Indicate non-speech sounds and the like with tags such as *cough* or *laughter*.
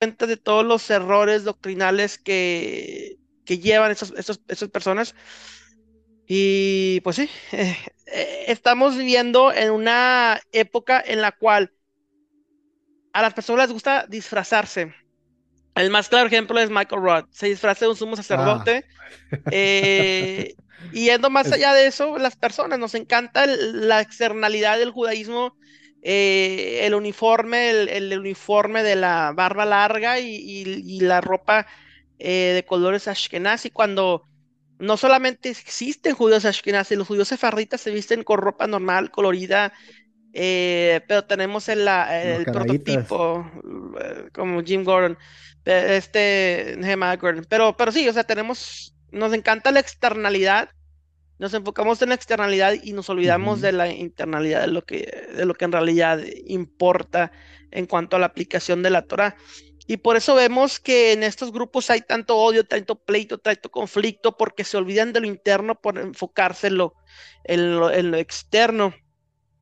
cuenta de todos los errores doctrinales que, que llevan esos, esos, esas personas. Y pues sí, eh, *laughs* eh, estamos viviendo en una época en la cual a las personas les gusta disfrazarse. El más claro ejemplo es Michael Roth. Se disfraza de un sumo sacerdote. Ah. Eh, y *laughs* yendo más allá de eso, las personas nos encanta la externalidad del judaísmo, eh, el uniforme, el, uniforme de la barba larga y, la ropa eh, de colores ashkenazi, cuando no solamente existen judíos ashkenazi, los judíos sefarditas se visten con ropa normal, colorida, eh, pero tenemos el, el prototipo, como Jim Gordon, este Gordon, pero, pero sí, o sea, tenemos, nos encanta la externalidad nos enfocamos en la externalidad y nos olvidamos de la internalidad, de lo, que, de lo que en realidad importa en cuanto a la aplicación de la Torah. Y por eso vemos que en estos grupos hay tanto odio, tanto pleito, tanto conflicto, porque se olvidan de lo interno por enfocarse en lo, en lo, externo.